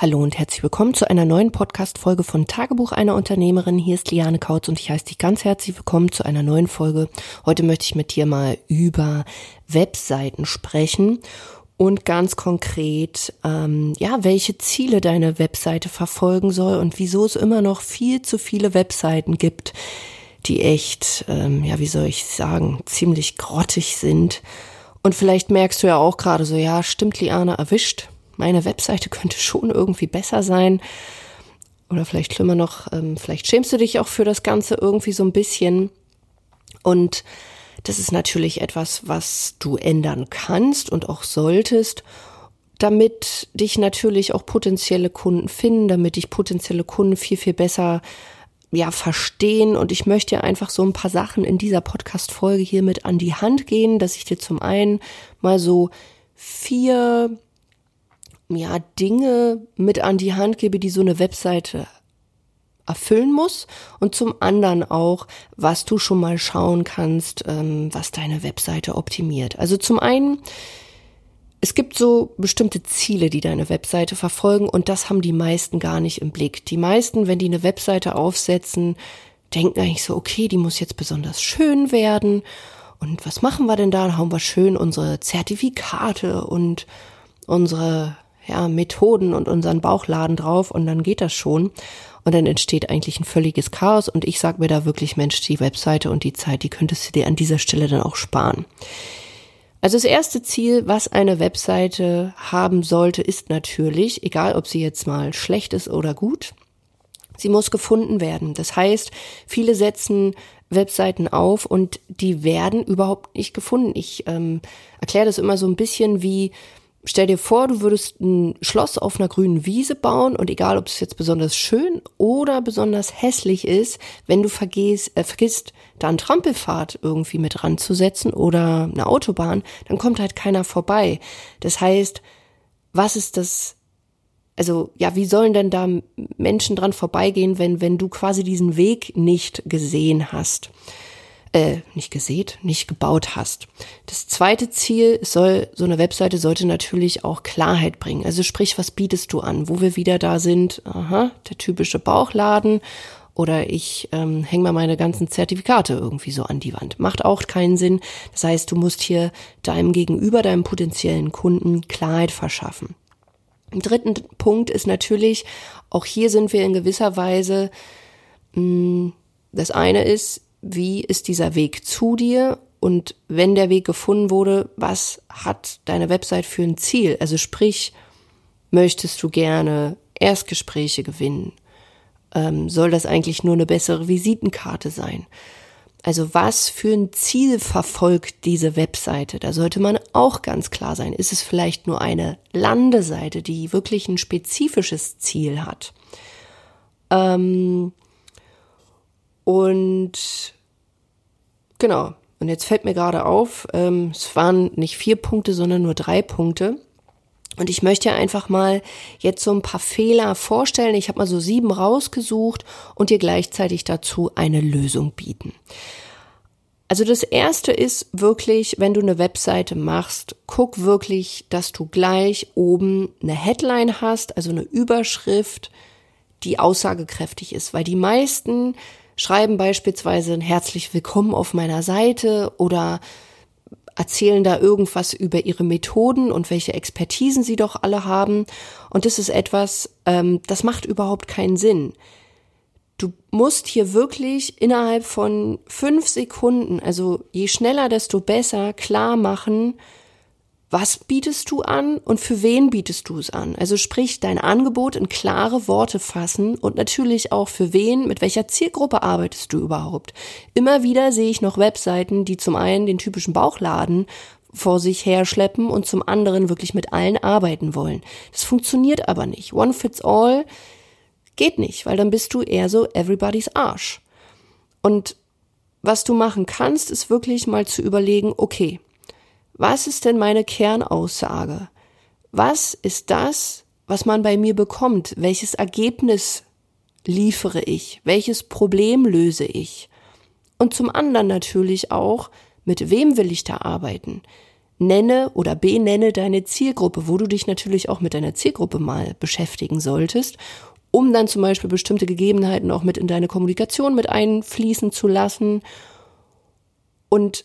Hallo und herzlich willkommen zu einer neuen Podcast-Folge von Tagebuch einer Unternehmerin. Hier ist Liane Kautz und ich heiße dich ganz herzlich willkommen zu einer neuen Folge. Heute möchte ich mit dir mal über Webseiten sprechen und ganz konkret, ähm, ja, welche Ziele deine Webseite verfolgen soll und wieso es immer noch viel zu viele Webseiten gibt, die echt, ähm, ja, wie soll ich sagen, ziemlich grottig sind. Und vielleicht merkst du ja auch gerade so, ja, stimmt, Liane erwischt meine Webseite könnte schon irgendwie besser sein. Oder vielleicht schlimmer noch, ähm, vielleicht schämst du dich auch für das Ganze irgendwie so ein bisschen. Und das ist natürlich etwas, was du ändern kannst und auch solltest, damit dich natürlich auch potenzielle Kunden finden, damit dich potenzielle Kunden viel, viel besser ja, verstehen. Und ich möchte einfach so ein paar Sachen in dieser Podcast-Folge hier mit an die Hand gehen, dass ich dir zum einen mal so vier ja, Dinge mit an die Hand gebe, die so eine Webseite erfüllen muss und zum anderen auch, was du schon mal schauen kannst, ähm, was deine Webseite optimiert. Also zum einen, es gibt so bestimmte Ziele, die deine Webseite verfolgen und das haben die meisten gar nicht im Blick. Die meisten, wenn die eine Webseite aufsetzen, denken eigentlich so, okay, die muss jetzt besonders schön werden und was machen wir denn da? Da haben wir schön unsere Zertifikate und unsere ja, Methoden und unseren Bauchladen drauf und dann geht das schon. Und dann entsteht eigentlich ein völliges Chaos und ich sage mir da wirklich, Mensch, die Webseite und die Zeit, die könntest du dir an dieser Stelle dann auch sparen. Also das erste Ziel, was eine Webseite haben sollte, ist natürlich, egal ob sie jetzt mal schlecht ist oder gut, sie muss gefunden werden. Das heißt, viele setzen Webseiten auf und die werden überhaupt nicht gefunden. Ich ähm, erkläre das immer so ein bisschen wie, Stell dir vor, du würdest ein Schloss auf einer grünen Wiese bauen und egal, ob es jetzt besonders schön oder besonders hässlich ist, wenn du vergisst, äh, vergisst da einen Trampelpfad irgendwie mit ranzusetzen oder eine Autobahn, dann kommt halt keiner vorbei. Das heißt, was ist das? Also, ja, wie sollen denn da Menschen dran vorbeigehen, wenn, wenn du quasi diesen Weg nicht gesehen hast? Äh, nicht gesät, nicht gebaut hast. Das zweite Ziel soll, so eine Webseite sollte natürlich auch Klarheit bringen. Also sprich, was bietest du an? Wo wir wieder da sind, aha, der typische Bauchladen oder ich ähm, hänge mal meine ganzen Zertifikate irgendwie so an die Wand. Macht auch keinen Sinn. Das heißt, du musst hier deinem Gegenüber, deinem potenziellen Kunden Klarheit verschaffen. Im dritten Punkt ist natürlich, auch hier sind wir in gewisser Weise, mh, mm, das eine ist, wie ist dieser Weg zu dir und wenn der Weg gefunden wurde, was hat deine Website für ein Ziel? Also sprich, möchtest du gerne Erstgespräche gewinnen? Ähm, soll das eigentlich nur eine bessere Visitenkarte sein? Also was für ein Ziel verfolgt diese Webseite? Da sollte man auch ganz klar sein. Ist es vielleicht nur eine Landeseite, die wirklich ein spezifisches Ziel hat? Ähm, und genau, und jetzt fällt mir gerade auf, ähm, es waren nicht vier Punkte, sondern nur drei Punkte. Und ich möchte einfach mal jetzt so ein paar Fehler vorstellen. Ich habe mal so sieben rausgesucht und dir gleichzeitig dazu eine Lösung bieten. Also das erste ist wirklich, wenn du eine Webseite machst, guck wirklich, dass du gleich oben eine Headline hast, also eine Überschrift, die aussagekräftig ist, weil die meisten schreiben beispielsweise ein herzlich willkommen auf meiner Seite oder erzählen da irgendwas über ihre Methoden und welche Expertisen sie doch alle haben. Und das ist etwas, ähm, das macht überhaupt keinen Sinn. Du musst hier wirklich innerhalb von fünf Sekunden, also je schneller, desto besser, klar machen, was bietest du an und für wen bietest du es an? Also sprich, dein Angebot in klare Worte fassen und natürlich auch für wen, mit welcher Zielgruppe arbeitest du überhaupt? Immer wieder sehe ich noch Webseiten, die zum einen den typischen Bauchladen vor sich her schleppen und zum anderen wirklich mit allen arbeiten wollen. Das funktioniert aber nicht. One fits all geht nicht, weil dann bist du eher so everybody's Arsch. Und was du machen kannst, ist wirklich mal zu überlegen, okay, was ist denn meine Kernaussage? Was ist das, was man bei mir bekommt? Welches Ergebnis liefere ich? Welches Problem löse ich? Und zum anderen natürlich auch, mit wem will ich da arbeiten? nenne oder benenne deine Zielgruppe, wo du dich natürlich auch mit deiner Zielgruppe mal beschäftigen solltest, um dann zum Beispiel bestimmte Gegebenheiten auch mit in deine Kommunikation mit einfließen zu lassen. Und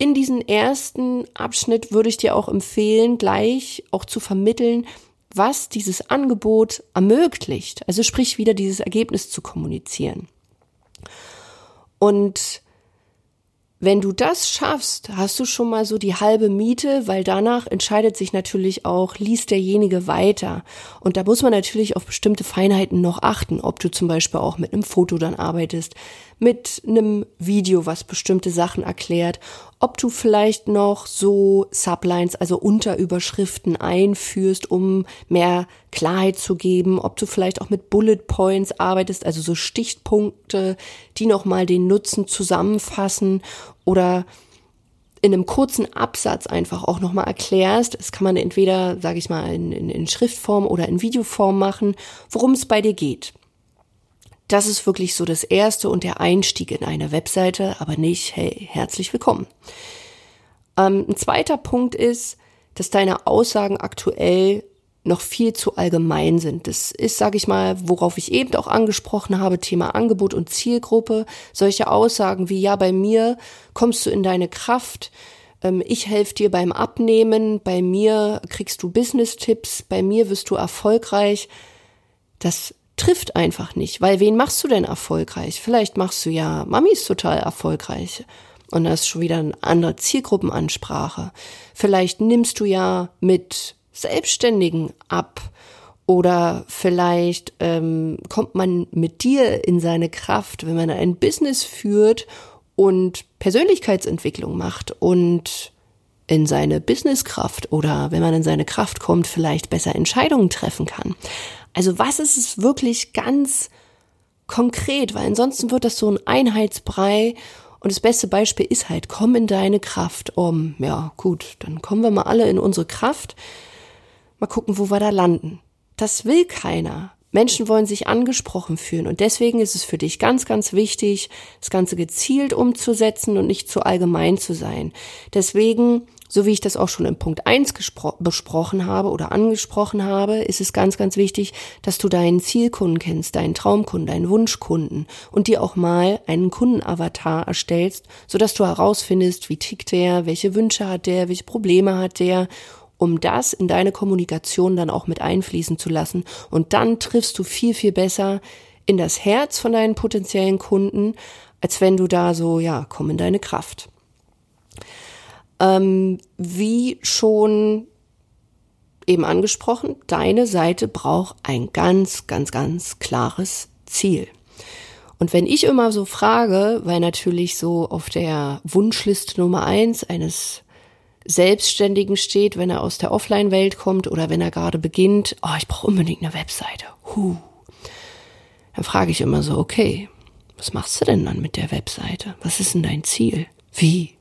in diesen ersten Abschnitt würde ich dir auch empfehlen, gleich auch zu vermitteln, was dieses Angebot ermöglicht. Also sprich wieder dieses Ergebnis zu kommunizieren. Und wenn du das schaffst, hast du schon mal so die halbe Miete, weil danach entscheidet sich natürlich auch, liest derjenige weiter. Und da muss man natürlich auf bestimmte Feinheiten noch achten, ob du zum Beispiel auch mit einem Foto dann arbeitest, mit einem Video, was bestimmte Sachen erklärt, ob du vielleicht noch so Sublines, also Unterüberschriften einführst, um mehr Klarheit zu geben, ob du vielleicht auch mit Bullet Points arbeitest, also so Stichpunkte, die nochmal den Nutzen zusammenfassen oder in einem kurzen Absatz einfach auch nochmal erklärst. Das kann man entweder, sage ich mal, in, in, in Schriftform oder in Videoform machen, worum es bei dir geht. Das ist wirklich so das erste und der Einstieg in eine Webseite, aber nicht, hey, herzlich willkommen. Ähm, ein zweiter Punkt ist, dass deine Aussagen aktuell noch viel zu allgemein sind. Das ist, sage ich mal, worauf ich eben auch angesprochen habe, Thema Angebot und Zielgruppe. Solche Aussagen wie, ja, bei mir kommst du in deine Kraft, ähm, ich helfe dir beim Abnehmen, bei mir kriegst du Business-Tipps, bei mir wirst du erfolgreich. Das trifft einfach nicht, weil wen machst du denn erfolgreich? Vielleicht machst du ja Mamis total erfolgreich. Und das ist schon wieder eine andere Zielgruppenansprache. Vielleicht nimmst du ja mit Selbstständigen ab. Oder vielleicht ähm, kommt man mit dir in seine Kraft, wenn man ein Business führt und Persönlichkeitsentwicklung macht und in seine Businesskraft oder wenn man in seine Kraft kommt, vielleicht besser Entscheidungen treffen kann. Also was ist es wirklich ganz konkret, weil ansonsten wird das so ein Einheitsbrei und das beste Beispiel ist halt, komm in deine Kraft um. Ja, gut, dann kommen wir mal alle in unsere Kraft. Mal gucken, wo wir da landen. Das will keiner. Menschen wollen sich angesprochen fühlen und deswegen ist es für dich ganz, ganz wichtig, das Ganze gezielt umzusetzen und nicht zu allgemein zu sein. Deswegen so wie ich das auch schon in Punkt 1 besprochen habe oder angesprochen habe, ist es ganz, ganz wichtig, dass du deinen Zielkunden kennst, deinen Traumkunden, deinen Wunschkunden und dir auch mal einen Kundenavatar erstellst, sodass du herausfindest, wie tickt der, welche Wünsche hat der, welche Probleme hat der um das in deine Kommunikation dann auch mit einfließen zu lassen. Und dann triffst du viel, viel besser in das Herz von deinen potenziellen Kunden, als wenn du da so, ja, komm in deine Kraft. Ähm, wie schon eben angesprochen, deine Seite braucht ein ganz, ganz, ganz klares Ziel. Und wenn ich immer so frage, weil natürlich so auf der Wunschliste Nummer eins eines Selbstständigen steht, wenn er aus der Offline-Welt kommt oder wenn er gerade beginnt, oh, ich brauche unbedingt eine Webseite. Huh. Dann frage ich immer so, okay, was machst du denn dann mit der Webseite? Was ist denn dein Ziel? Wie?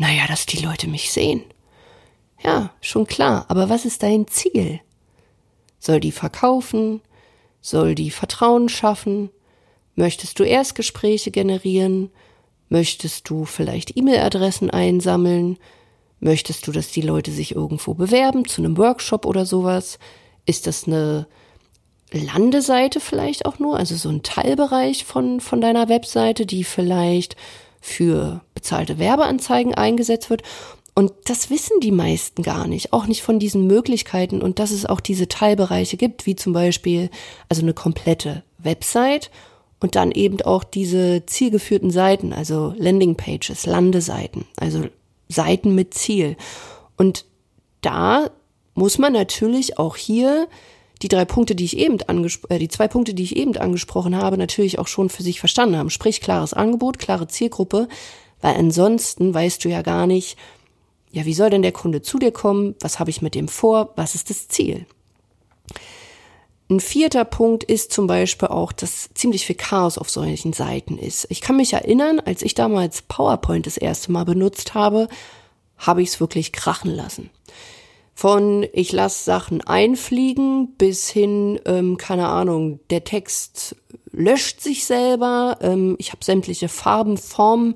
Naja, dass die Leute mich sehen. Ja, schon klar, aber was ist dein Ziel? Soll die verkaufen? Soll die Vertrauen schaffen? Möchtest du Erstgespräche generieren? Möchtest du vielleicht E-Mail-Adressen einsammeln? Möchtest du, dass die Leute sich irgendwo bewerben, zu einem Workshop oder sowas? Ist das eine Landeseite vielleicht auch nur, also so ein Teilbereich von, von deiner Webseite, die vielleicht für bezahlte Werbeanzeigen eingesetzt wird. Und das wissen die meisten gar nicht, auch nicht von diesen Möglichkeiten und dass es auch diese Teilbereiche gibt, wie zum Beispiel also eine komplette Website und dann eben auch diese zielgeführten Seiten, also Landingpages, Landeseiten, also Seiten mit Ziel. Und da muss man natürlich auch hier die drei Punkte, die ich eben angesprochen, äh, die zwei Punkte, die ich eben angesprochen habe, natürlich auch schon für sich verstanden haben. Sprich, klares Angebot, klare Zielgruppe, weil ansonsten weißt du ja gar nicht, ja, wie soll denn der Kunde zu dir kommen? Was habe ich mit dem vor? Was ist das Ziel? Ein vierter Punkt ist zum Beispiel auch, dass ziemlich viel Chaos auf solchen Seiten ist. Ich kann mich erinnern, als ich damals PowerPoint das erste Mal benutzt habe, habe ich es wirklich krachen lassen. Von ich lasse Sachen einfliegen bis hin, ähm, keine Ahnung, der Text löscht sich selber. Ähm, ich habe sämtliche Farben, Formen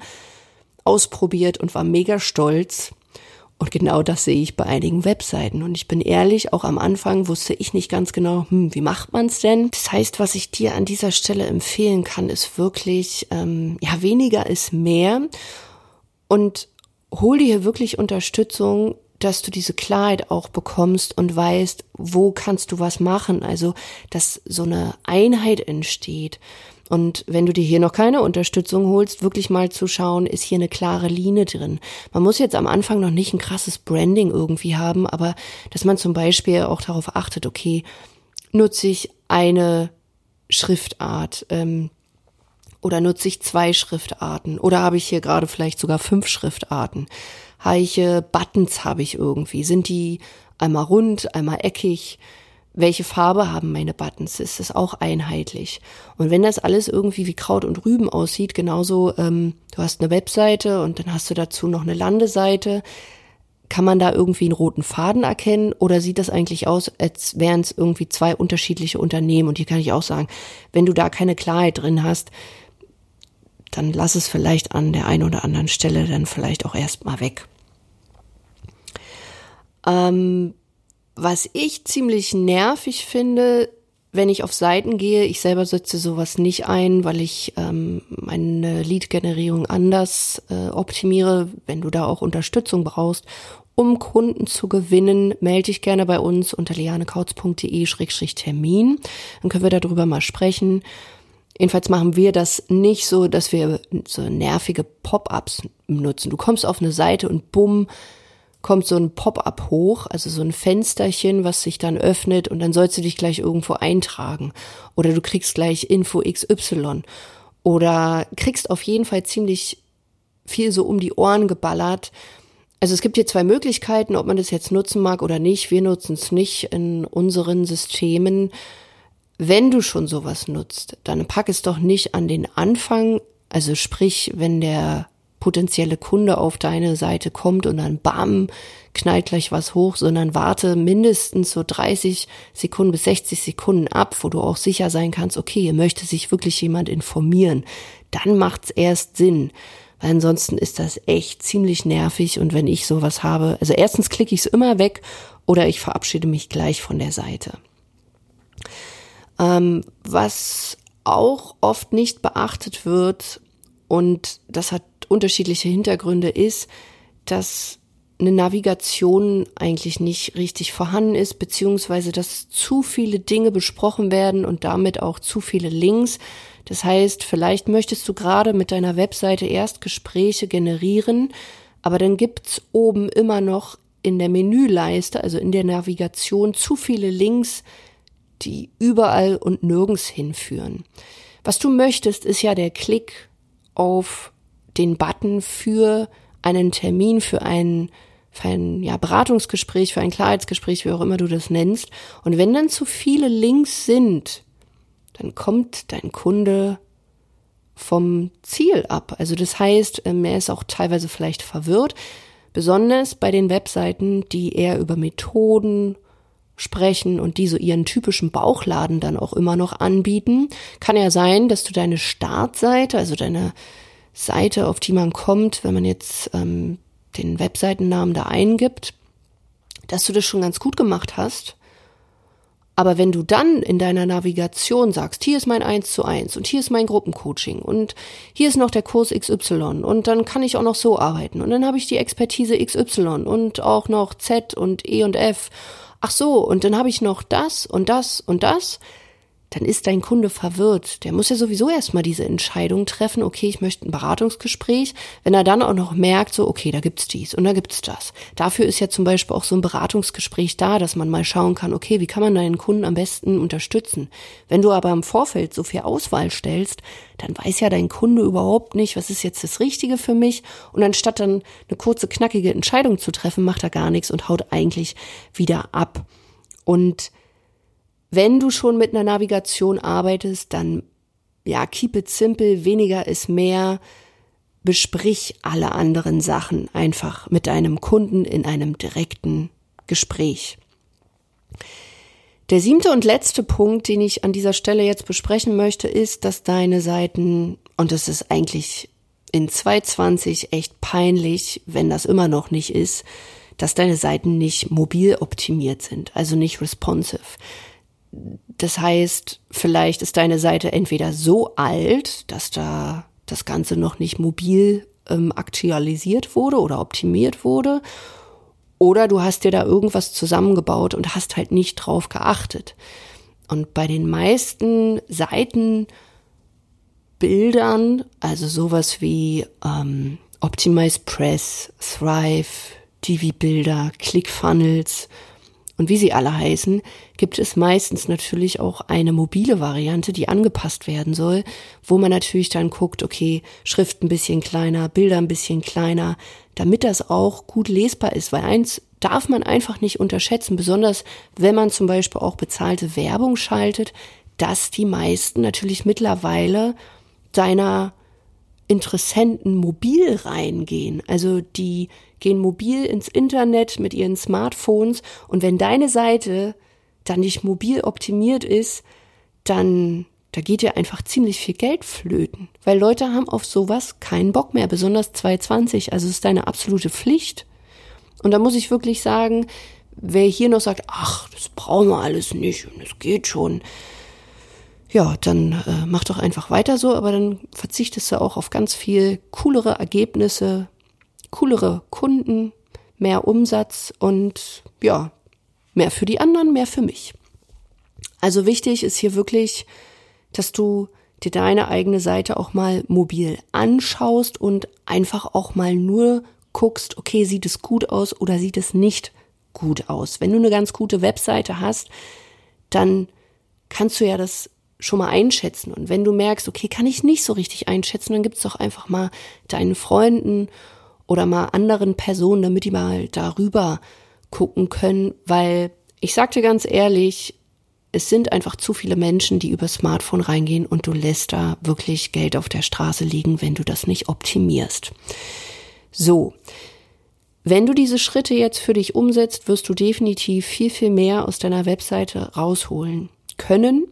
ausprobiert und war mega stolz. Und genau das sehe ich bei einigen Webseiten. Und ich bin ehrlich, auch am Anfang wusste ich nicht ganz genau, hm, wie macht man es denn? Das heißt, was ich dir an dieser Stelle empfehlen kann, ist wirklich, ähm, ja, weniger ist mehr. Und hol dir wirklich Unterstützung, dass du diese Klarheit auch bekommst und weißt, wo kannst du was machen. Also, dass so eine Einheit entsteht. Und wenn du dir hier noch keine Unterstützung holst, wirklich mal zu schauen, ist hier eine klare Linie drin. Man muss jetzt am Anfang noch nicht ein krasses Branding irgendwie haben, aber dass man zum Beispiel auch darauf achtet, okay, nutze ich eine Schriftart ähm, oder nutze ich zwei Schriftarten oder habe ich hier gerade vielleicht sogar fünf Schriftarten? Heiche Buttons habe ich irgendwie? Sind die einmal rund, einmal eckig? Welche Farbe haben meine Buttons? Ist das auch einheitlich? Und wenn das alles irgendwie wie Kraut und Rüben aussieht, genauso, ähm, du hast eine Webseite und dann hast du dazu noch eine Landeseite, kann man da irgendwie einen roten Faden erkennen oder sieht das eigentlich aus, als wären es irgendwie zwei unterschiedliche Unternehmen? Und hier kann ich auch sagen, wenn du da keine Klarheit drin hast, dann lass es vielleicht an der einen oder anderen Stelle dann vielleicht auch erstmal weg. Ähm, was ich ziemlich nervig finde, wenn ich auf Seiten gehe, ich selber setze sowas nicht ein, weil ich ähm, meine Lead-Generierung anders äh, optimiere. Wenn du da auch Unterstützung brauchst, um Kunden zu gewinnen, melde dich gerne bei uns unter lianekautz.de-termin. Dann können wir darüber mal sprechen. Jedenfalls machen wir das nicht so, dass wir so nervige Pop-ups nutzen. Du kommst auf eine Seite und bumm, kommt so ein Pop-up hoch, also so ein Fensterchen, was sich dann öffnet und dann sollst du dich gleich irgendwo eintragen. Oder du kriegst gleich Info XY. Oder kriegst auf jeden Fall ziemlich viel so um die Ohren geballert. Also es gibt hier zwei Möglichkeiten, ob man das jetzt nutzen mag oder nicht. Wir nutzen es nicht in unseren Systemen. Wenn du schon sowas nutzt, dann pack es doch nicht an den Anfang. Also sprich, wenn der potenzielle Kunde auf deine Seite kommt und dann bam, knallt gleich was hoch, sondern warte mindestens so 30 Sekunden bis 60 Sekunden ab, wo du auch sicher sein kannst, okay, hier möchte sich wirklich jemand informieren. Dann macht's erst Sinn. Weil ansonsten ist das echt ziemlich nervig und wenn ich sowas habe, also erstens klicke ich es immer weg oder ich verabschiede mich gleich von der Seite. Ähm, was auch oft nicht beachtet wird, und das hat unterschiedliche Hintergründe ist, dass eine Navigation eigentlich nicht richtig vorhanden ist, beziehungsweise dass zu viele Dinge besprochen werden und damit auch zu viele Links. Das heißt, vielleicht möchtest du gerade mit deiner Webseite erst Gespräche generieren, aber dann gibt's oben immer noch in der Menüleiste, also in der Navigation, zu viele Links, die überall und nirgends hinführen. Was du möchtest, ist ja der Klick auf den Button für einen Termin, für ein, für ein ja, Beratungsgespräch, für ein Klarheitsgespräch, wie auch immer du das nennst. Und wenn dann zu viele Links sind, dann kommt dein Kunde vom Ziel ab. Also das heißt, ähm, er ist auch teilweise vielleicht verwirrt, besonders bei den Webseiten, die eher über Methoden sprechen und die so ihren typischen Bauchladen dann auch immer noch anbieten. Kann ja sein, dass du deine Startseite, also deine Seite, auf die man kommt, wenn man jetzt ähm, den Webseitennamen da eingibt, dass du das schon ganz gut gemacht hast. Aber wenn du dann in deiner Navigation sagst, hier ist mein 1 zu 1 und hier ist mein Gruppencoaching und hier ist noch der Kurs XY und dann kann ich auch noch so arbeiten und dann habe ich die Expertise XY und auch noch Z und E und F. Ach so, und dann habe ich noch das und das und das dann ist dein Kunde verwirrt. Der muss ja sowieso erstmal diese Entscheidung treffen, okay, ich möchte ein Beratungsgespräch. Wenn er dann auch noch merkt, so, okay, da gibt's dies und da gibt's das. Dafür ist ja zum Beispiel auch so ein Beratungsgespräch da, dass man mal schauen kann, okay, wie kann man deinen Kunden am besten unterstützen? Wenn du aber im Vorfeld so viel Auswahl stellst, dann weiß ja dein Kunde überhaupt nicht, was ist jetzt das Richtige für mich. Und anstatt dann eine kurze, knackige Entscheidung zu treffen, macht er gar nichts und haut eigentlich wieder ab. Und wenn du schon mit einer Navigation arbeitest, dann ja, keep it simple, weniger ist mehr. Besprich alle anderen Sachen einfach mit deinem Kunden in einem direkten Gespräch. Der siebte und letzte Punkt, den ich an dieser Stelle jetzt besprechen möchte, ist, dass deine Seiten, und das ist eigentlich in 2020 echt peinlich, wenn das immer noch nicht ist, dass deine Seiten nicht mobil optimiert sind, also nicht responsive. Das heißt, vielleicht ist deine Seite entweder so alt, dass da das Ganze noch nicht mobil ähm, aktualisiert wurde oder optimiert wurde, oder du hast dir da irgendwas zusammengebaut und hast halt nicht drauf geachtet. Und bei den meisten Seitenbildern, also sowas wie ähm, Optimize Press, Thrive, DV-Bilder, ClickFunnels und wie sie alle heißen, gibt es meistens natürlich auch eine mobile Variante, die angepasst werden soll, wo man natürlich dann guckt, okay, Schrift ein bisschen kleiner, Bilder ein bisschen kleiner, damit das auch gut lesbar ist, weil eins darf man einfach nicht unterschätzen, besonders wenn man zum Beispiel auch bezahlte Werbung schaltet, dass die meisten natürlich mittlerweile deiner Interessenten mobil reingehen. Also die gehen mobil ins Internet mit ihren Smartphones und wenn deine Seite dann nicht mobil optimiert ist, dann da geht dir einfach ziemlich viel Geld flöten, weil Leute haben auf sowas keinen Bock mehr, besonders 220, also ist deine absolute Pflicht. Und da muss ich wirklich sagen, wer hier noch sagt, ach, das brauchen wir alles nicht und es geht schon, ja, dann äh, mach doch einfach weiter so, aber dann verzichtest du auch auf ganz viel coolere Ergebnisse, coolere Kunden, mehr Umsatz und ja, mehr für die anderen, mehr für mich. Also wichtig ist hier wirklich, dass du dir deine eigene Seite auch mal mobil anschaust und einfach auch mal nur guckst, okay, sieht es gut aus oder sieht es nicht gut aus. Wenn du eine ganz gute Webseite hast, dann kannst du ja das schon mal einschätzen. Und wenn du merkst, okay, kann ich nicht so richtig einschätzen, dann gibt's doch einfach mal deinen Freunden oder mal anderen Personen, damit die mal darüber gucken können, weil ich sagte ganz ehrlich, es sind einfach zu viele Menschen, die über Smartphone reingehen und du lässt da wirklich Geld auf der Straße liegen, wenn du das nicht optimierst. So. Wenn du diese Schritte jetzt für dich umsetzt, wirst du definitiv viel, viel mehr aus deiner Webseite rausholen können.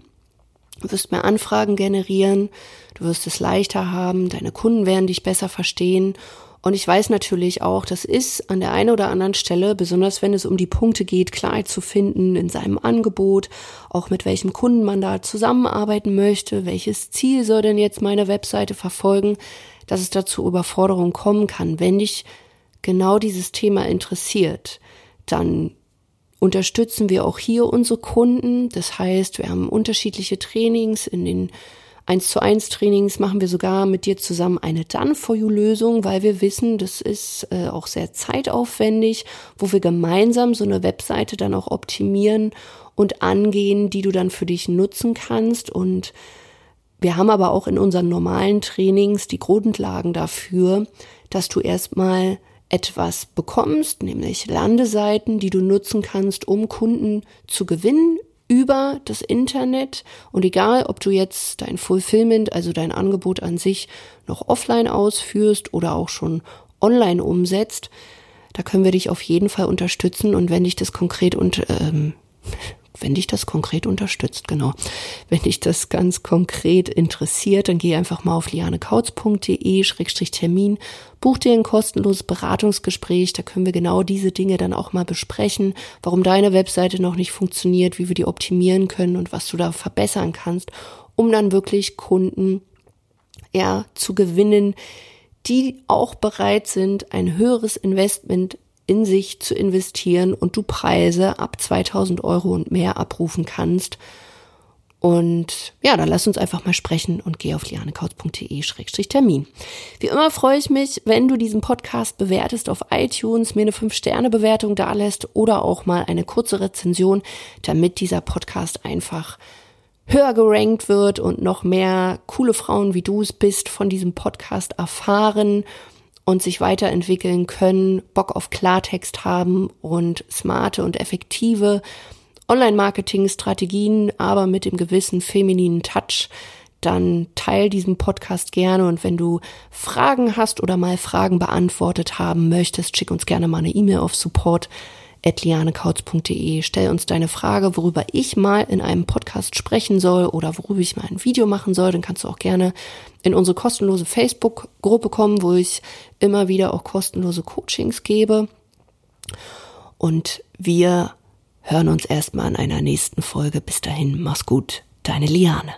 Du wirst mehr Anfragen generieren, du wirst es leichter haben, deine Kunden werden dich besser verstehen und ich weiß natürlich auch, das ist an der einen oder anderen Stelle, besonders wenn es um die Punkte geht, Klarheit zu finden in seinem Angebot, auch mit welchem Kunden man da zusammenarbeiten möchte, welches Ziel soll denn jetzt meine Webseite verfolgen, dass es dazu Überforderung kommen kann. Wenn dich genau dieses Thema interessiert, dann unterstützen wir auch hier unsere Kunden. Das heißt, wir haben unterschiedliche Trainings in den 1 zu 1 Trainings machen wir sogar mit dir zusammen eine Done-for-You-Lösung, weil wir wissen, das ist äh, auch sehr zeitaufwendig, wo wir gemeinsam so eine Webseite dann auch optimieren und angehen, die du dann für dich nutzen kannst. Und wir haben aber auch in unseren normalen Trainings die Grundlagen dafür, dass du erstmal etwas bekommst, nämlich Landeseiten, die du nutzen kannst, um Kunden zu gewinnen über das Internet. Und egal, ob du jetzt dein Fulfillment, also dein Angebot an sich noch offline ausführst oder auch schon online umsetzt, da können wir dich auf jeden Fall unterstützen. Und wenn dich das konkret und ähm, wenn dich das konkret unterstützt, genau. Wenn dich das ganz konkret interessiert, dann geh einfach mal auf lianekautz.de-termin, buch dir ein kostenloses Beratungsgespräch, da können wir genau diese Dinge dann auch mal besprechen, warum deine Webseite noch nicht funktioniert, wie wir die optimieren können und was du da verbessern kannst, um dann wirklich Kunden ja zu gewinnen, die auch bereit sind, ein höheres Investment in sich zu investieren und du Preise ab 2000 Euro und mehr abrufen kannst. Und ja, dann lass uns einfach mal sprechen und geh auf lianekautz.de-termin. Wie immer freue ich mich, wenn du diesen Podcast bewertest auf iTunes, mir eine 5-Sterne-Bewertung dalässt oder auch mal eine kurze Rezension, damit dieser Podcast einfach höher gerankt wird und noch mehr coole Frauen wie du es bist von diesem Podcast erfahren und sich weiterentwickeln können, Bock auf Klartext haben und smarte und effektive Online-Marketing-Strategien, aber mit dem gewissen femininen Touch, dann teil diesen Podcast gerne. Und wenn du Fragen hast oder mal Fragen beantwortet haben möchtest, schick uns gerne mal eine E-Mail auf support lianekautz.de. Stell uns deine Frage, worüber ich mal in einem Podcast sprechen soll oder worüber ich mal ein Video machen soll. Dann kannst du auch gerne in unsere kostenlose Facebook-Gruppe kommen, wo ich immer wieder auch kostenlose Coachings gebe. Und wir hören uns erstmal an einer nächsten Folge. Bis dahin, mach's gut, deine Liane.